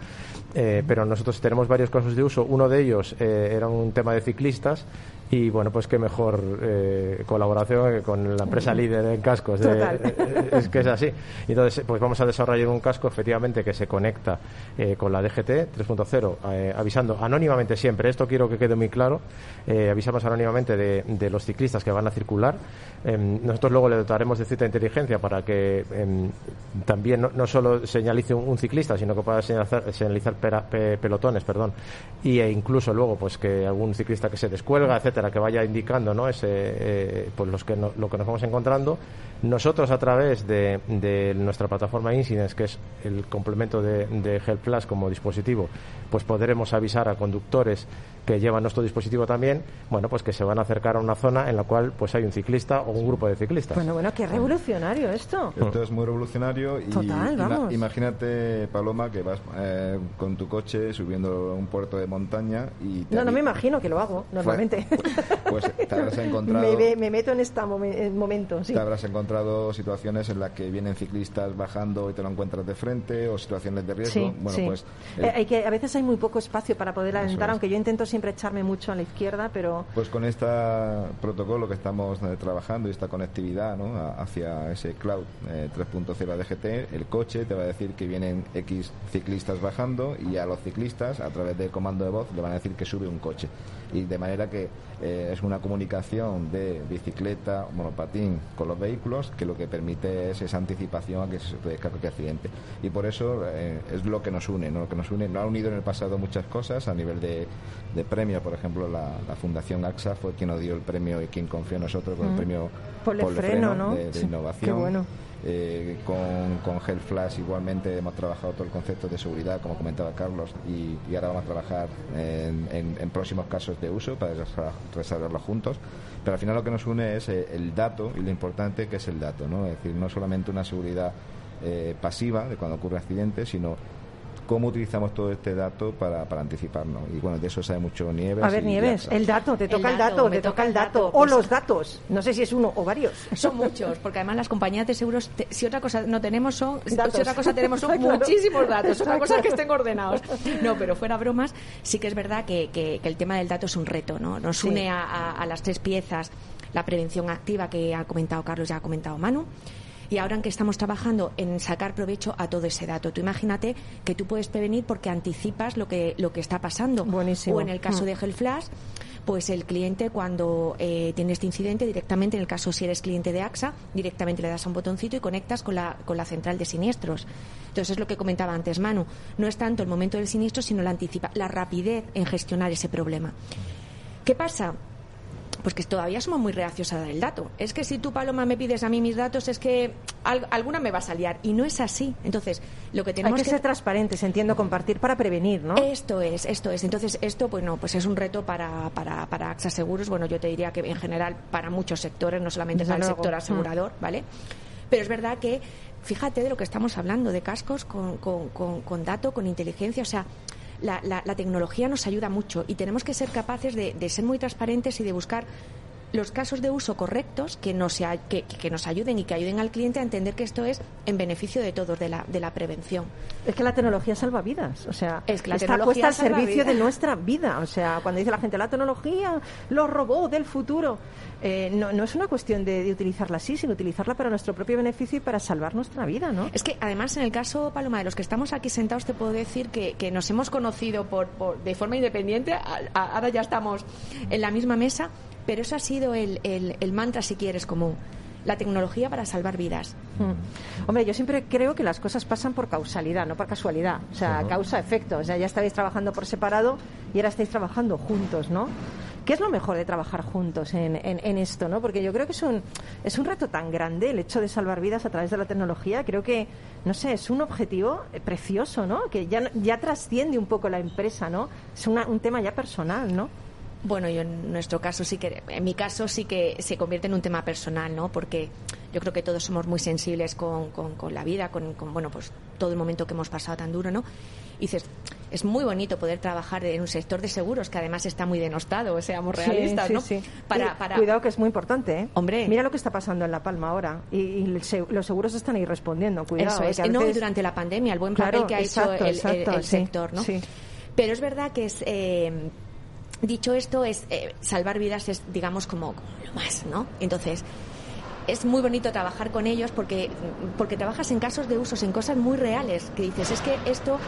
Eh, pero nosotros tenemos varios casos de uso. Uno de ellos eh, era un tema de ciclistas y bueno, pues qué mejor eh, colaboración que con la empresa líder en cascos. de- eh, es que es así. Entonces, pues vamos a desarrollar un casco efectivamente que se conecta eh, con la DGT 3.0, eh, avisando anónimamente siempre. Esto quiero que quede muy claro. eh, avisamos anónimamente de, de los ciclistas que van a circular. Em, nosotros luego le dotaremos de cierta inteligencia para que em, también no, no solo señalice un, un ciclista, sino que pueda señalizar, señalizar pera- pe- pelotones, perdón, y e incluso luego pues que algún ciclista que se descuelga, etcétera, que vaya indicando, ¿no? Ese, eh, pues los que no- lo que nos vamos encontrando. Nosotros a través de, nuestra plataforma Incidents, que es el complemento de, de como dispositivo, pues podremos avisar a conductores que llevan nuestro dispositivo también, bueno, pues que se van a acercar a una zona en la cual pues hay un ciclista o un grupo de ciclistas. Bueno, bueno, qué revolucionario esto. Esto es muy revolucionario y Total, ima- vamos. imagínate, Paloma, que vas eh, con tu coche subiendo un puerto de montaña y te No, no me imagino que lo hago, normalmente. pues te habrás encontrado me, ve- me meto en este momento, sí. te habrás encontrado situaciones en las que vienen ciclistas bajando y te lo encuentras de frente o situaciones de riesgo. Sí, bueno, sí. pues Eh, hay que, a veces hay muy poco espacio para poder alentar, es. aunque yo intento siempre echarme mucho a la izquierda, pero Pues con este protocolo que estamos eh, trabajando y esta conectividad ¿no? hacia ese cloud eh, 3.0 ADGT, el coche te va a decir que vienen X ciclistas bajando y a los ciclistas, a través del comando de voz, le van a decir que sube un coche. Y de manera que eh, es una comunicación de bicicleta, monopatín con los vehículos que lo que permite es esa anticipación a que se produzca cualquier accidente. Y por eso eh, es lo que nos une, ¿no? Lo que nos une, nos ha unido en el pasado muchas cosas a nivel de, de premio, por ejemplo, la, la Fundación AXA fue quien nos dio el premio y quien confió en nosotros con el Mm. premio Polefreno, ¿no? de, de Sí, innovación. qué bueno. Eh, con, con Health Flash igualmente hemos trabajado todo el concepto de seguridad, como comentaba Carlos, y, ahora vamos a trabajar en, en- próximos casos de uso para desarroll- desarrollarlos juntos. Pero al final lo que nos une es eh, el dato y lo importante que es el dato, ¿no? Es decir, no solamente una seguridad eh, pasiva de cuando ocurre accidente, sino cómo utilizamos todo este dato para, para anticiparnos. Y bueno, de eso sabe mucho Nieves. A ver, Nieves, el dato, te toca el dato, te toca toca el dato. dato, O pues- los datos. No sé si es uno o varios. Son muchos, porque además las compañías de seguros, te- si otra cosa no tenemos son, Datos. si otra cosa tenemos son Claro. muchísimos datos, otra cosa es que estén ordenados. No, pero fuera bromas, sí que es verdad que, que- que el tema del dato es un reto, ¿no? Nos Sí. une a, a- a las tres piezas la prevención activa que ha comentado Carlos, ya ha comentado Manu. Y ahora en que estamos trabajando en sacar provecho a todo ese dato. Tú imagínate que tú puedes prevenir porque anticipas lo que, lo que está pasando. Buenísimo. O en el caso Mm. de Health Flash, pues el cliente cuando eh, tiene este incidente directamente, en el caso si eres cliente de AXA, directamente le das a un botoncito y conectas con la, con la central de siniestros. Entonces es lo que comentaba antes Manu. No es tanto el momento del siniestro, sino la anticipa, la rapidez en gestionar ese problema. ¿Qué pasa? Pues que todavía somos muy reacios a dar el dato. Es que si tú, Paloma, me pides a mí mis datos, es que al- alguna me va a salir. Y no es así. Entonces, lo que Hay tenemos que ser transparentes, entiendo, compartir para prevenir, ¿no? esto es, esto es. Entonces, esto, bueno, pues es un reto para, para, para AXA Seguros. Bueno, yo te diría que en general para muchos sectores, no solamente Desde para el sector Mm. asegurador, ¿vale? Pero es verdad que, fíjate de lo que estamos hablando, de cascos con, con, con, con dato, con inteligencia, o sea, la, la, la tecnología nos ayuda mucho y tenemos que ser capaces de, de ser muy transparentes y de buscar los casos de uso correctos que nos, que, que nos ayuden y que ayuden al cliente a entender que esto es en beneficio de todos, de la, de la prevención. Es que la tecnología salva vidas, o sea, Es que la está tecnología puesta al servicio vidas. de nuestra vida, o sea, cuando dice la gente la tecnología, los robots del futuro, eh, no, no es una cuestión de, de utilizarla así, sino utilizarla para nuestro propio beneficio y para salvar nuestra vida, ¿no? Es que además en el caso, Paloma, de los que estamos aquí sentados, te puedo decir que, que nos hemos conocido por, por- de forma independiente, a- a- ahora ya estamos en la misma mesa, pero eso ha sido el, el- el mantra, si quieres, común. La tecnología para salvar vidas. Mm. Hombre, yo siempre creo que las cosas pasan por causalidad, no por casualidad. O sea, causa-efecto. O sea, ya estabais trabajando por separado y ahora estáis trabajando juntos, ¿no? ¿Qué es lo mejor de trabajar juntos en, en- en esto, no? Porque yo creo que es un, es un reto tan grande el hecho de salvar vidas a través de la tecnología. Creo que, no sé, es un objetivo eh, precioso, ¿no? Que ya, ya trasciende un poco la empresa, ¿no? Es una- un tema ya personal, ¿no? Bueno, yo en nuestro caso sí que, en mi caso sí que se convierte en un tema personal, ¿no? Porque yo creo que todos somos muy sensibles con, con- con la vida, con, con, bueno, pues todo el momento que hemos pasado tan duro, ¿no? Y dices, es muy bonito poder trabajar en un sector de seguros que además está muy denostado, seamos realistas, Sí, ¿no? sí, sí. Para, para, Cuidado que es muy importante, ¿eh? Hombre. Mira lo que está pasando en La Palma ahora. Y, y el se- los seguros están ahí respondiendo. Cuidado. Eso eh, es, que a no, veces- durante la pandemia, el buen papel Claro, que ha exacto, hecho el, el- exacto, el sí, sector, ¿no? Pero es verdad que es. eh, dicho esto, es eh, salvar vidas es, digamos, como, como lo más, ¿no? Entonces. Es muy bonito trabajar con ellos porque, porque trabajas en casos de usos, en cosas muy reales, que dices, es que esto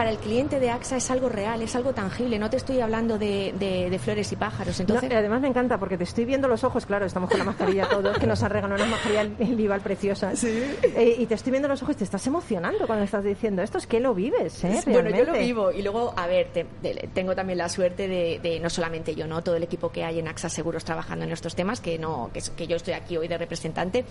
para el cliente de AXA es algo real, es algo tangible, no te estoy hablando de, de- de flores y pájaros. Entonces, además me encanta porque te estoy viendo los ojos, claro, estamos con la mascarilla todos, que nos han regalado una mascarilla Lival preciosa. Eh, y te estoy viendo los ojos y te estás emocionando cuando estás diciendo esto, es que lo vives, ¿eh? Bueno, yo lo Realmente. vivo y luego, a ver, te- de- tengo también la suerte de, de no solamente yo, no todo el equipo que hay en AXA Seguros trabajando en estos temas, que no, que yo estoy aquí hoy de representante,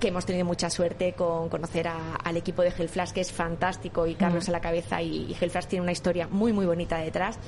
que hemos tenido mucha suerte con conocer a- al equipo de Gelflash, que es fantástico y Carlos Mm. a la cabeza y, y Gelflash tiene una historia muy muy bonita detrás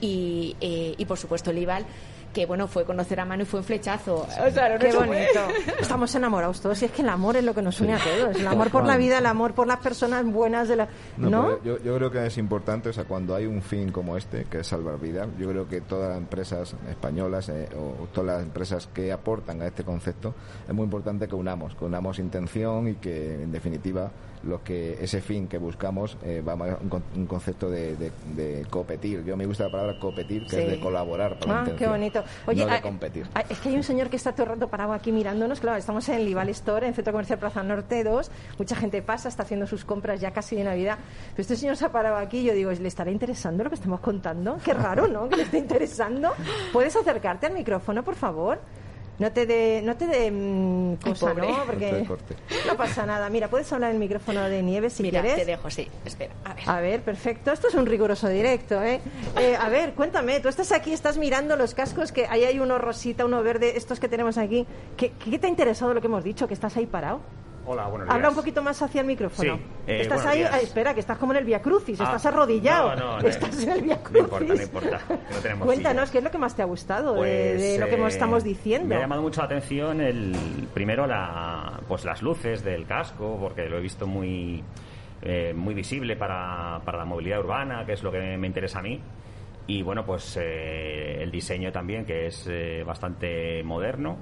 y, eh, y por supuesto el Ival que bueno fue conocer a Manu y fue un flechazo. O sea, no Qué bonito. Estamos enamorados todos y es que el amor es lo que nos une a todos. El amor por la vida, el amor por las personas buenas de la... No, yo, yo creo que es importante, o sea, cuando hay un fin como este, que es salvar vidas, yo creo que todas las empresas españolas eh, o todas las empresas que aportan a este concepto, es muy importante que unamos, que unamos intención y que, en definitiva, lo que ese fin que buscamos eh, va a un, con- un concepto de, de, de competir. Yo me gusta la palabra competir, que Sí. es de colaborar por Ah, qué bonito. Oye, no de ah, competir. ah, es que hay un señor que está todo el rato parado aquí mirándonos. Claro, estamos en Lival Store, en Centro Comercial Plaza Norte 2. Mucha gente pasa, está haciendo sus compras ya casi de Navidad. Pero este señor se ha parado aquí y yo digo, ¿le estará interesando lo que estamos contando? Qué raro, ¿no? Que le esté interesando. ¿Puedes acercarte al micrófono, por favor? No te dé no te dé mm, cosa, pobre. ¿no? Porque No pasa nada. Mira, puedes hablar en el micrófono de Nieves si Mira, quieres. te dejo, sí. Espera, a ver. A ver, perfecto. Esto es un riguroso directo, ¿eh? Eh, A ver, cuéntame, tú estás aquí, estás mirando los cascos, que ahí hay uno rosita, uno verde, estos que tenemos aquí. ¿Qué, qué te ha interesado lo que hemos dicho? ¿Que estás ahí parado? Hola, buenos días. Habla un poquito más hacia el micrófono. Sí, eh, estás ahí, ah, espera, que estás como en el Via Crucis, Ah, estás arrodillado. no, no, estás en el Via No Crucis. importa, no importa. no tenemos Cuéntanos. ¿qué es lo que más te ha gustado de- Pues, de, lo que hemos- eh, estamos diciendo? Me ha llamado mucho la atención el primero la pues las luces del casco porque lo he visto muy eh, muy visible para, para la movilidad urbana que es lo que me interesa a mí y bueno pues eh, el diseño también que es eh, bastante moderno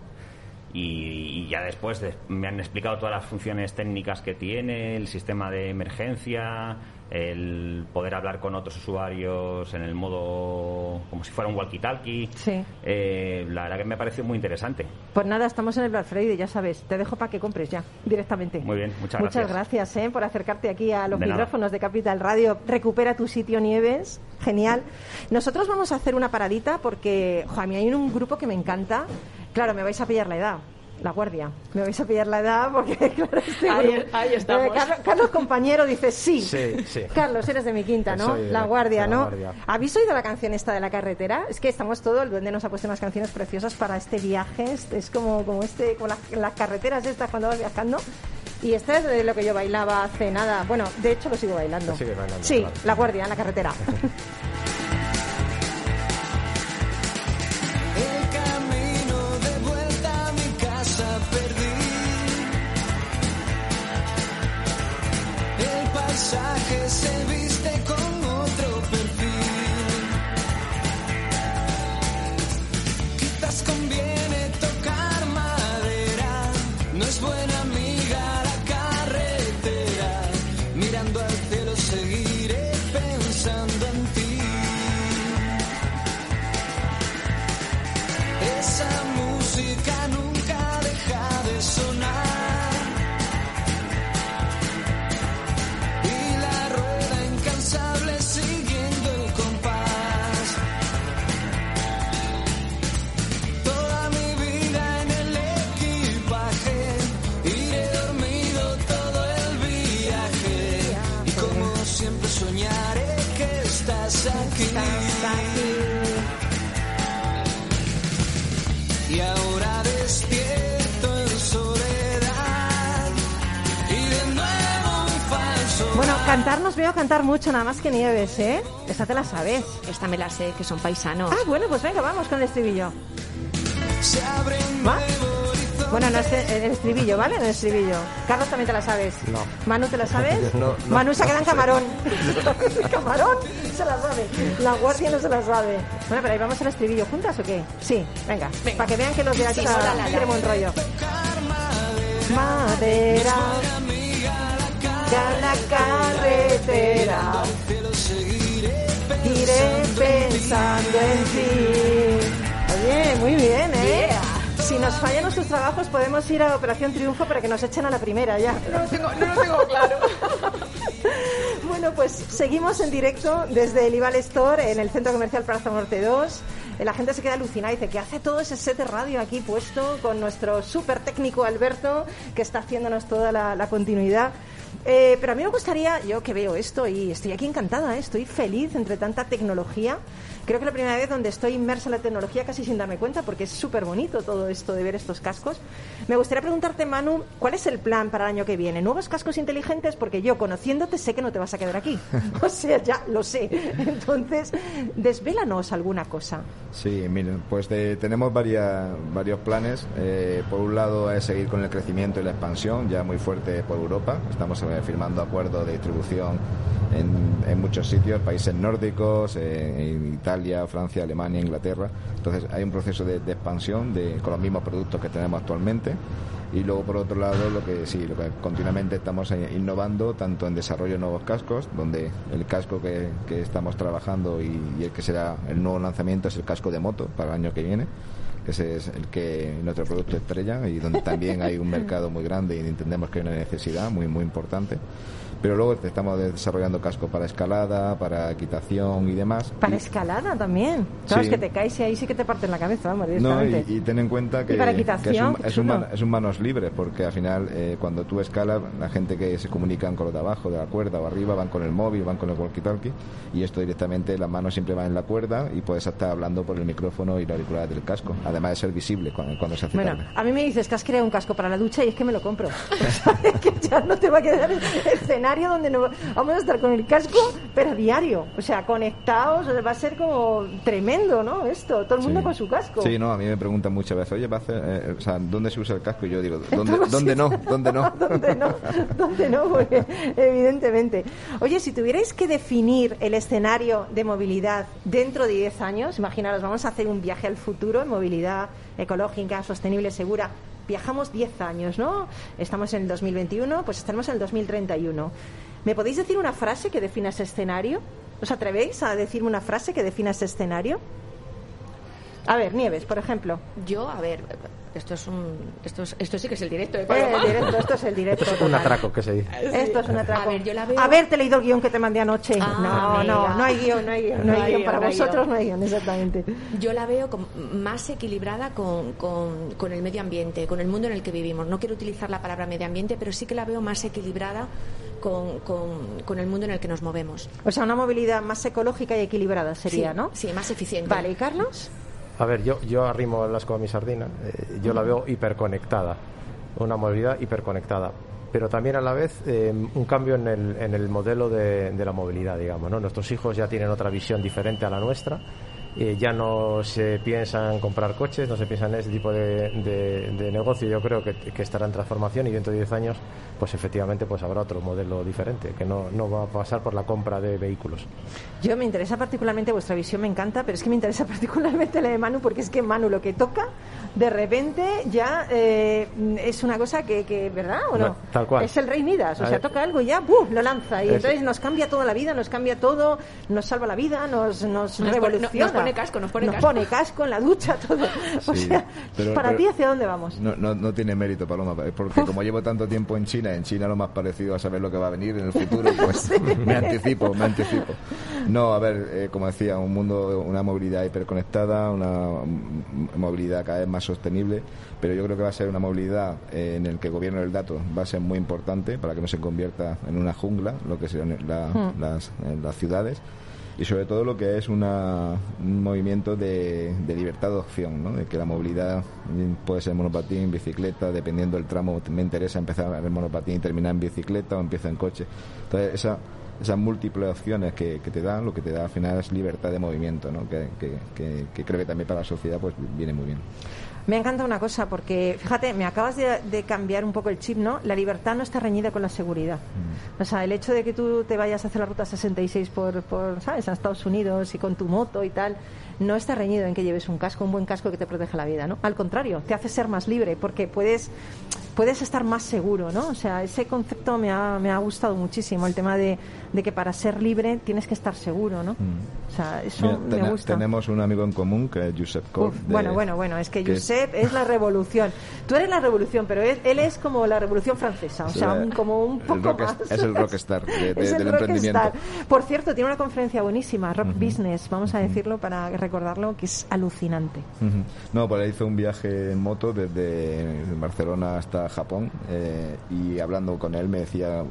y, y ya después de- me han explicado todas las funciones técnicas que tiene, el sistema de emergencia, el poder hablar con otros usuarios en el modo como si fuera un walkie-talkie. Sí. Eh, la verdad que me ha parecido muy interesante. Pues nada, estamos en el Black Friday, ya sabes. Te dejo para que compres ya, directamente. Muy bien, muchas Muchas gracias. gracias ¿eh? por acercarte aquí a los De nada. micrófonos de Capital Radio. Recupera tu sitio Nieves. Genial. Nosotros vamos a hacer una paradita porque, jo, a mí hay un grupo que me encanta. Claro, me vais a pillar la edad. La guardia. Me vais a pillar la edad porque, claro, este Ahí- ahí estamos. Eh, Carlos, Carlos, compañero, dice sí. Sí, sí. Carlos, eres de mi quinta, ¿no? Soy la guardia, de la ¿no? Guardia. ¿Habéis oído la canción esta de la carretera? Es que estamos todo, el duende nos ha puesto unas canciones preciosas para este viaje. Es, es como, como este, como las, las carreteras estas cuando vas viajando. Y esta es de lo que yo bailaba hace nada. Bueno, de hecho lo sigo bailando. Lo bailando, Sí, claro. la guardia en la carretera. El paisaje se estás aquí. Y ahora despierto en soledad y de nuevo un falso Bueno, cantar nos veo cantar mucho, nada más que Nieves, ¿eh? Esta te la sabes. Esta me la sé, que son paisanos. Ah, bueno, pues venga, vamos con el estribillo. ¿Va? Bueno, no es el estribillo, ¿vale? El estribillo. Carlos también te la sabes. No. Manu, ¿te la sabes? No, no. Manu se queda en camarón. camarón se la sabe. La guardia no se la sabe. Bueno, pero ahí vamos al estribillo. ¿Juntas o qué? Sí, venga. Para que vean que los de Sí, no, la, la. tienen buen rollo. Madera. Ya la carretera. Iré pensando en ti. Oye, muy bien, ¿eh? Si nos fallan nuestros trabajos, podemos ir a Operación Triunfo para que nos echen a la primera ya. No lo tengo, no lo tengo claro. Bueno, pues seguimos en directo desde el Ival Store en el Centro Comercial Plaza Norte 2. Eh, La gente se queda alucinada y dice que hace todo ese set de radio aquí puesto con nuestro súper técnico Alberto que está haciéndonos toda la, la continuidad. Eh, pero a mí me gustaría, yo que veo esto y estoy aquí encantada, ¿eh? estoy feliz entre tanta tecnología. Creo que la primera vez donde estoy inmersa en la tecnología casi sin darme cuenta porque es súper bonito todo esto de ver estos cascos. Me gustaría preguntarte, Manu, ¿cuál es el plan para el año que viene? ¿Nuevos cascos inteligentes? Porque yo, conociéndote, sé que no te vas a quedar aquí. O sea, ya lo sé. Entonces, desvélanos alguna cosa. Sí, miren, pues de- tenemos varias, varios planes. Eh, por un lado es seguir con el crecimiento y la expansión, ya muy fuerte por Europa. Estamos eh, firmando acuerdos de distribución en, en muchos sitios, países nórdicos, eh, en Italia, Francia, Alemania, Inglaterra. Entonces hay un proceso de, expansión de, con los mismos productos que tenemos actualmente. Y luego, por otro lado, lo que sí, lo que continuamente estamos innovando, tanto en desarrollo de nuevos cascos, donde el casco que, que estamos trabajando y, el que será el nuevo lanzamiento es el casco de moto para el año que viene, ese es el que nuestro producto estrella y donde también hay un mercado muy grande y entendemos que hay una necesidad muy, muy importante. Pero luego estamos desarrollando cascos para escalada, para equitación y demás. Para Y- escalada también. Sabes Sí. que te caes y ahí sí que te parten la cabeza, vamos, no, y, y ten en cuenta que, para que es, un, es, un man- es un manos libres, porque al final, eh, cuando tú escalas, la gente que se comunican con los de abajo, de la cuerda o arriba, van con el móvil, van con el walkie-talkie, y esto directamente, las manos siempre van en la cuerda y puedes estar hablando por el micrófono y la auricular del casco, además de ser visible cuando, cuando se hace Bueno, tarde. a mí me dices que has creado un casco para la ducha y es que me lo compro. O sea, es que ya no te va a quedar el escenario donde no, vamos a estar con el casco, pero a diario. O sea, conectados, va a ser como tremendo, ¿no? Esto, todo el mundo Sí. con su casco. Sí, no, a mí me preguntan muchas veces, oye, ¿va a hacer, eh, o sea, ¿dónde se usa el casco? Y yo digo, ¿dónde, todos ¿dónde no? ¿Dónde no? ¿Dónde no? ¿Dónde no? Porque, evidentemente. Oye, si tuvierais que definir el escenario de movilidad dentro de 10 años, imaginaros, vamos a hacer un viaje al futuro en movilidad ecológica, sostenible, segura. Viajamos 10 años, ¿no? Estamos en el 2021, pues estaremos en el 2031. ¿Me podéis decir una frase que defina ese escenario? ¿Os atrevéis a decirme una frase que defina ese escenario? A ver, Nieves, por ejemplo. Yo, a ver, esto es un. Esto, es- esto sí que es el directo Eh, el directo, esto es el directo. Esto es un atraco que se dice. Esto es un atraco. A ver, yo la veo- Haberte leído el guion que te mandé anoche. Ah, no, no, no hay guion, no hay guion, no hay guion. Para no hay vosotros guion. no hay guion, exactamente. Yo la veo como más equilibrada con, con- con el medio ambiente, con el mundo en el que vivimos. No quiero utilizar la palabra medio ambiente, pero sí que la veo más equilibrada con, con- con el mundo en el que nos movemos. O sea, una movilidad más ecológica y equilibrada sería, Sí, ¿no? Sí, más eficiente. Vale, ¿y Carlos? A ver, yo, yo arrimo el asco a mi sardina. eh, yo la veo hiperconectada. Una movilidad hiperconectada. Pero también a la vez eh, un cambio en el, en el modelo de, de la movilidad, digamos. ¿no? Nuestros hijos ya tienen otra visión diferente a la nuestra. eh, ya no se piensa en comprar coches, no se piensa en ese tipo de, de- de negocio. Yo creo que, que estará en transformación y dentro de 10 años, pues efectivamente, pues habrá otro modelo diferente que no, no va a pasar por la compra de vehículos. Yo me interesa particularmente, vuestra visión me encanta, pero es que me interesa particularmente la de Manu, porque es que Manu lo que toca, de repente ya eh, es una cosa que, que, ¿verdad o no? No, tal cual. Es el rey Midas, o A sea, ver. toca algo y ya, ¡buf! lo lanza. Y Es- entonces nos cambia toda la vida, nos cambia todo, nos salva la vida, nos, nos, Nos pone- revoluciona. nos pone casco, nos pone Nos casco. pone casco en la ducha, todo. O Sí, sea, pero- para pero- ti, ¿hacia dónde vamos? No, no, no tiene mérito, Paloma, porque como llevo tanto tiempo en China, en China lo más parecido a saber lo que va a venir en el futuro, pues me anticipo, me anticipo. No, a ver, eh, como decía, un mundo, una movilidad hiperconectada, una movilidad cada vez más sostenible, pero yo creo que va a ser una movilidad eh, en el que el gobierno del dato va a ser muy importante para que no se convierta en una jungla, lo que la- Hmm. las, en las ciudades y sobre todo lo que es una, un movimiento de, de libertad de opción, ¿no? de que la movilidad puede ser monopatín, bicicleta, dependiendo del tramo, me interesa empezar en monopatín y terminar en bicicleta o empiezo en coche. Entonces, esa esas múltiples opciones que, te dan, lo que te da al final es libertad de movimiento, ¿no? que- que creo que también para la sociedad pues viene muy bien. Me encanta una cosa, porque fíjate, me acabas de, de cambiar un poco el chip, ¿no? La libertad no está reñida con la seguridad. O sea, el hecho de que tú te vayas a hacer la ruta 66 por, por, ¿sabes?, a Estados Unidos y con tu moto y tal, no está reñido en que lleves un casco, un buen casco que te proteja la vida, ¿no? Al contrario, te hace ser más libre, porque puedes, puedes estar más seguro, ¿no? O sea, ese concepto me ha, me ha gustado muchísimo, el tema de, de que para ser libre tienes que estar seguro, ¿no? O sea, eso Mira, me gusta. tenemos un amigo en común que es Josep. Uf, de- bueno, bueno, bueno, es que que- Josep es la revolución. Tú eres la revolución, pero él, él es como la revolución francesa, o sea, un- como un poco rock más. es, el rockstar de- de- Es el del emprendimiento. Por cierto, tiene una conferencia buenísima, Rock Business, vamos a decirlo para recordarlo, que es alucinante. Ujú. No, pues hizo un viaje en moto desde Barcelona hasta Japón eh, y hablando con él me decía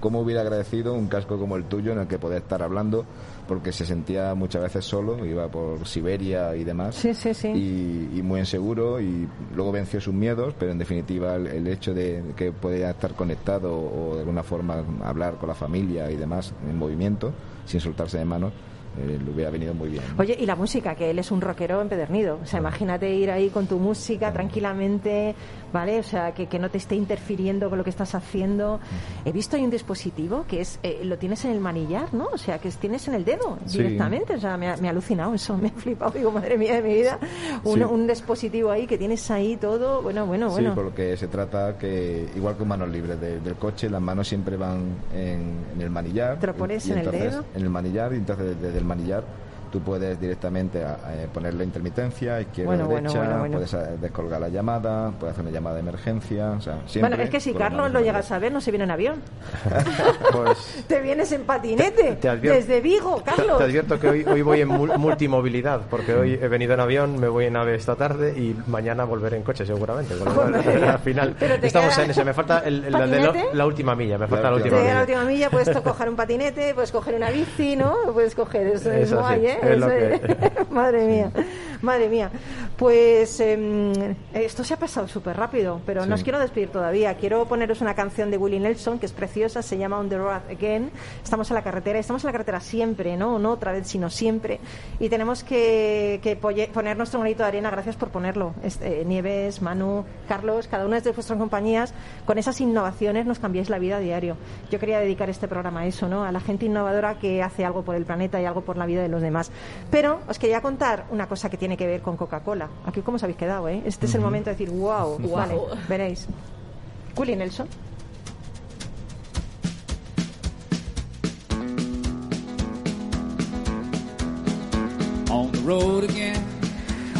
cómo hubiera agradecido un casco como el tuyo en el que poder estar hablando porque se sentía muchas veces solo, iba por Siberia y demás Sí, sí, sí. y, y muy inseguro y luego venció sus miedos, pero en definitiva el, el hecho de que podía estar conectado o de alguna forma hablar con la familia y demás en movimiento sin soltarse de manos eh, le hubiera venido muy bien. Oye, y la música, que él es un rockero empedernido. O sea, imagínate ir ahí con tu música tranquilamente, ¿vale? O sea, que, que no te esté interfiriendo con lo que estás haciendo. He visto hay un dispositivo que es eh, lo tienes en el manillar, ¿no? O sea, que es- tienes en el dedo Sí. directamente. O sea, me ha, me ha alucinado eso, me ha flipado. Digo, madre mía de mi vida, un, Sí. un dispositivo ahí que tienes ahí todo. Bueno, bueno, bueno. Sí, por lo que se trata que, igual que manos libres de- del coche, las manos siempre van en, en el manillar. Te lo pones y en el entonces, dedo. En el manillar, y entonces desde el manillar tú puedes directamente a- eh, poner la intermitencia, izquierda, Bueno, bueno, derecha, bueno, bueno. puedes eh, descolgar la llamada, puedes hacer una llamada de emergencia, o sea, siempre... Bueno, es que si Carlos lo llegas a ver, no se viene en avión. Pues Te vienes en patinete. te advierto- desde Vigo, te, Carlos. te advierto que hoy, hoy voy en mul- multimovilidad, porque hoy he venido en avión, me voy en ave esta tarde y mañana volveré en coche seguramente. Al final estamos queda- en ese. Me falta el, el- la, de lo- ¿Patinete? la última milla, me falta la, última última Te llega la milla. última milla, puedes coger un patinete, puedes coger una bici, ¿no? Puedes coger eso, es Eso sí, guay, ¿eh? Es lo que- madre mía, madre mía. Pues em, esto se ha pasado súper rápido, pero no os quiero despedir todavía. Quiero poneros una canción de Willie Nelson que es preciosa, se llama On the Road Again. Estamos en la carretera, estamos en la carretera siempre, ¿no? No otra vez, sino siempre. Y tenemos que, poner nuestro granito de arena. Gracias por ponerlo. Este, Nieves, Manu, Carlos, cada una de vuestras compañías, con esas innovaciones nos cambiáis la vida a diario. Yo quería dedicar este programa a eso, ¿no? A la gente innovadora que hace algo por el planeta y algo por la vida de los demás. Pero os quería contar una cosa que tiene que ver con Coca-Cola. Aquí, ¿cómo os habéis quedado, eh? Este es el momento de decir, wow, vale, veréis. Willie Nelson. on the road again.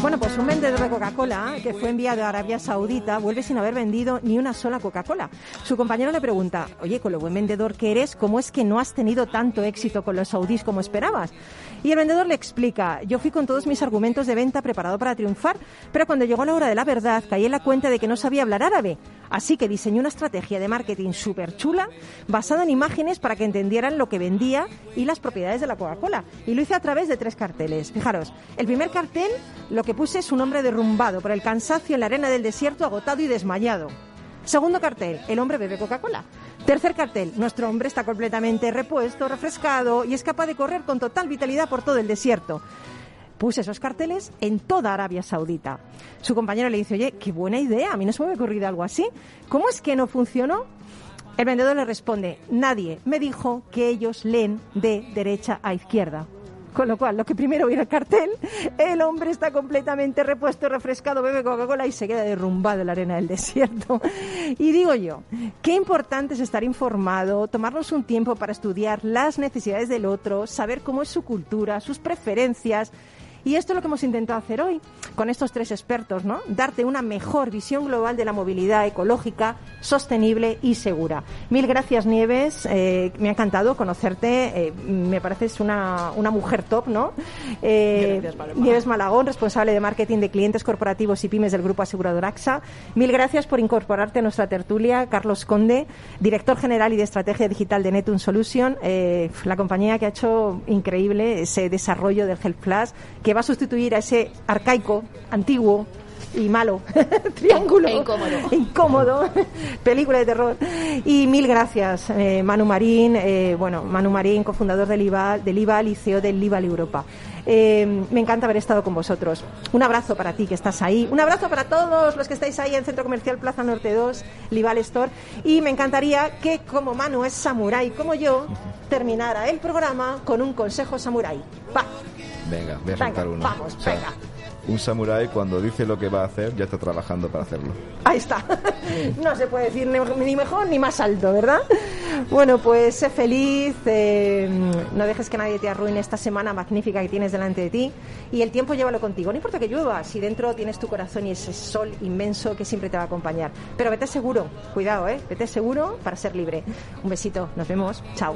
Bueno, pues un vendedor de Coca-Cola que fue enviado a Arabia Saudita vuelve sin haber vendido ni una sola Coca-Cola. Su compañero le pregunta, oye, con lo buen vendedor que eres, ¿cómo es que no has tenido tanto éxito con los saudíes como esperabas? Y el vendedor le explica, yo fui con todos mis argumentos de venta preparado para triunfar, pero cuando llegó la hora de la verdad caí en la cuenta de que no sabía hablar árabe. Así que diseñé una estrategia de marketing súper chula, basada en imágenes para que entendieran lo que vendía y las propiedades de la Coca-Cola. Y lo hice a través de tres carteles. Fijaros, el primer cartel lo que puse es un hombre derrumbado por el cansancio en la arena del desierto, agotado y desmayado. Segundo cartel, el hombre bebe Coca-Cola. Tercer cartel, nuestro hombre está completamente repuesto, refrescado y es capaz de correr con total vitalidad por todo el desierto. Puse esos carteles en toda Arabia Saudita. Su compañero le dice, oye, qué buena idea, a mí no se me había ocurrido algo así. ¿Cómo es que no funcionó? El vendedor le responde, nadie me dijo que ellos leen de derecha a izquierda. Con lo cual, lo que primero viene el cartel, el hombre está completamente repuesto, refrescado, bebe Coca-Cola y se queda derrumbado en la arena del desierto. Y digo yo, qué importante es estar informado, tomarnos un tiempo para estudiar las necesidades del otro, saber cómo es su cultura, sus preferencias. Y esto es lo que hemos intentado hacer hoy con estos tres expertos, ¿no? Darte una mejor visión global de la movilidad ecológica, sostenible y segura. Mil gracias, Nieves. Eh, me ha encantado conocerte. Eh, me pareces una, una mujer top, ¿no? Eh, Gracias. Nieves Malagón, responsable de marketing de clientes corporativos y pymes del grupo asegurador AXA. Mil gracias por incorporarte a nuestra tertulia. Carlos Conde, director general y de estrategia digital de Netun Solution, la compañía que ha hecho increíble ese desarrollo del Health Plus, que va a sustituir a ese arcaico, antiguo y malo. Triángulo. E incómodo. Incómodo. Película de terror. Y mil gracias, eh, Manu Marín. eh, bueno, Manu Marín, cofundador del IVA, del IVA y CEO del IVA Europa. Eh, me encanta haber estado con vosotros. Un abrazo para ti que estás ahí. Un abrazo para todos los que estáis ahí en Centro Comercial Plaza Norte 2, Lival Store. Y me encantaría que, como Manu es samurái como yo, terminara el programa con un consejo samurái. Va, Venga, voy a soltar uno. vamos, venga. Un samurái cuando dice lo que va a hacer ya está trabajando para hacerlo. ahí está. No se puede decir ni, ni mejor ni más alto, ¿verdad? Bueno, pues sé feliz, eh, no dejes que nadie te arruine esta semana magnífica que tienes delante de ti y el tiempo llévalo contigo. No importa que llueva, si dentro tienes tu corazón y ese sol inmenso que siempre te va a acompañar. Pero vete seguro, cuidado, ¿eh? Vete seguro para ser libre. Un besito, nos vemos, chao.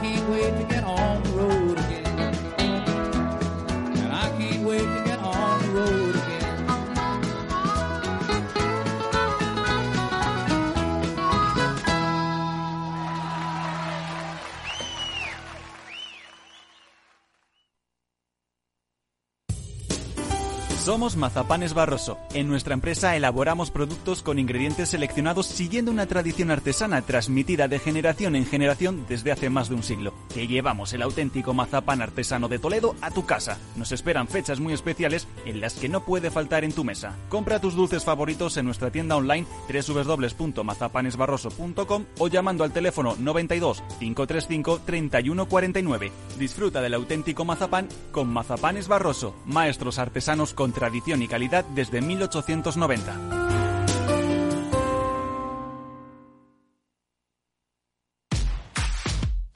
Can't wait to get on Somos Mazapanes Barroso. En nuestra empresa elaboramos productos con ingredientes seleccionados siguiendo una tradición artesana transmitida de generación en generación desde hace más de un siglo. Te llevamos el auténtico mazapán artesano de Toledo a tu casa. Nos esperan fechas muy especiales en las que no puede faltar en tu mesa. Compra tus dulces favoritos en nuestra tienda online www.mazapanesbarroso.com o llamando al teléfono 92 535 3149. Disfruta del auténtico mazapán con Mazapanes Barroso, maestros artesanos con tradición y calidad desde 1890.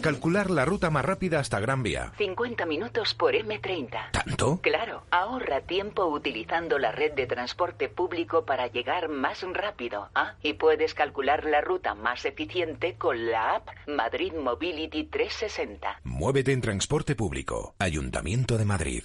Calcular la ruta más rápida hasta Gran Vía. 50 minutos por M30. ¿Tanto? Claro, ahorra tiempo utilizando la red de transporte público para llegar más rápido. Ah, y puedes calcular la ruta más eficiente con la app Madrid Mobility 360. Muévete en transporte público. Ayuntamiento de Madrid.